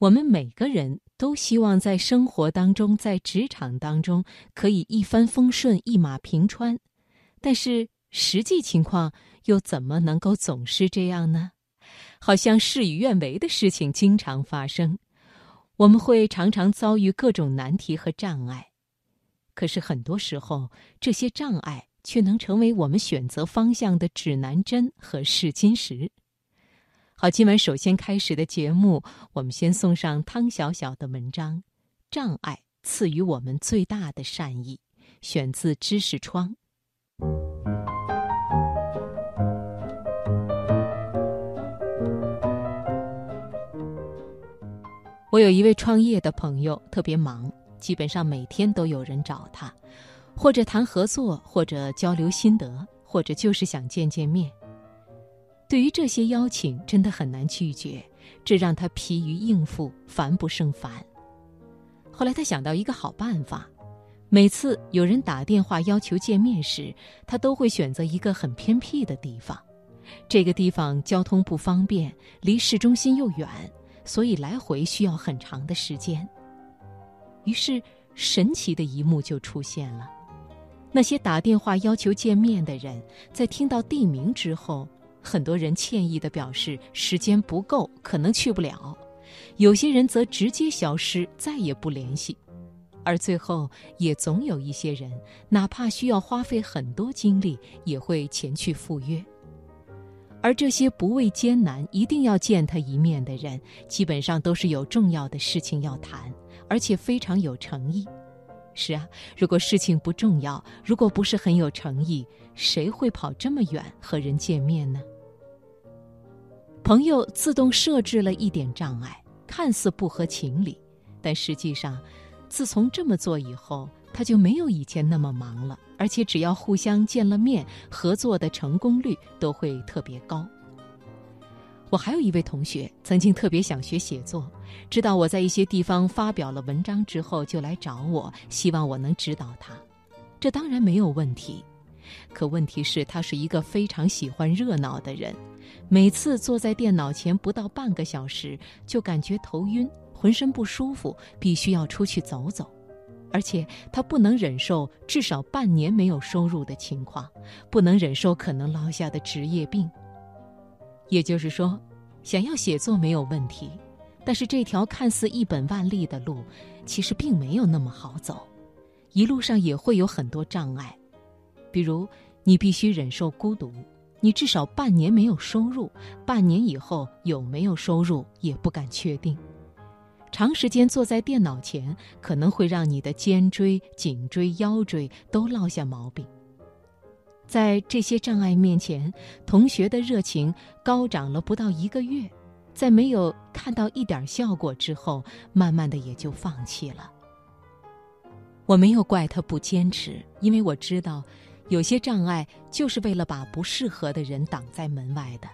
我们每个人都希望在生活当中，在职场当中可以一帆风顺、一马平川，但是实际情况又怎么能够总是这样呢？好像事与愿违的事情经常发生，我们会常常遭遇各种难题和障碍，可是很多时候，这些障碍却能成为我们选择方向的指南针和试金石。好，今晚首先开始的节目，我们先送上汤小小的文章《障碍赐予我们最大的善意》，选自知识窗。我有一位创业的朋友，特别忙，基本上每天都有人找他，或者谈合作，或者交流心得，或者就是想见见面。对于这些邀请，真的很难拒绝，这让他疲于应付，烦不胜烦。后来他想到一个好办法，每次有人打电话要求见面时，他都会选择一个很偏僻的地方。这个地方交通不方便，离市中心又远，所以来回需要很长的时间。于是，神奇的一幕就出现了：那些打电话要求见面的人，在听到地名之后。很多人歉意地表示时间不够，可能去不了；有些人则直接消失，再也不联系。而最后，也总有一些人，哪怕需要花费很多精力，也会前去赴约。而这些不畏艰难、一定要见他一面的人，基本上都是有重要的事情要谈，而且非常有诚意。是啊，如果事情不重要，如果不是很有诚意，谁会跑这么远和人见面呢？朋友自动设置了一点障碍，看似不合情理，但实际上，自从这么做以后，他就没有以前那么忙了，而且只要互相见了面，合作的成功率都会特别高。我还有一位同学，曾经特别想学写作，知道我在一些地方发表了文章之后，就来找我，希望我能指导他。这当然没有问题，可问题是，他是一个非常喜欢热闹的人，每次坐在电脑前不到半个小时，就感觉头晕，浑身不舒服，必须要出去走走。而且他不能忍受至少半年没有收入的情况，不能忍受可能落下的职业病。也就是说，想要写作没有问题，但是这条看似一本万利的路，其实并没有那么好走，一路上也会有很多障碍，比如你必须忍受孤独，你至少半年没有收入，半年以后有没有收入也不敢确定，长时间坐在电脑前可能会让你的肩椎、颈椎、腰椎都落下毛病。在这些障碍面前，同学的热情高涨了不到一个月，在没有看到一点效果之后，慢慢的也就放弃了。我没有怪他不坚持，因为我知道，有些障碍就是为了把不适合的人挡在门外的。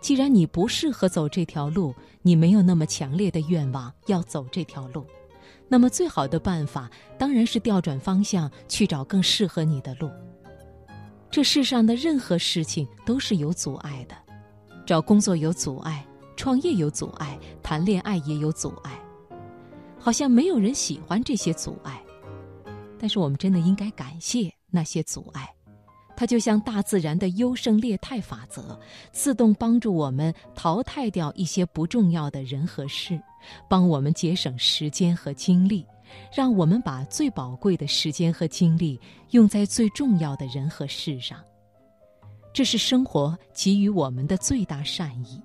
既然你不适合走这条路，你没有那么强烈的愿望要走这条路，那么最好的办法当然是调转方向，去找更适合你的路。这世上的任何事情都是有阻碍的，找工作有阻碍，创业有阻碍，谈恋爱也有阻碍。好像没有人喜欢这些阻碍，但是我们真的应该感谢那些阻碍，它就像大自然的优胜劣汰法则，自动帮助我们淘汰掉一些不重要的人和事，帮我们节省时间和精力。让我们把最宝贵的时间和精力用在最重要的人和事上，这是生活给予我们的最大善意，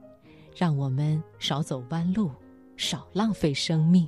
让我们少走弯路，少浪费生命。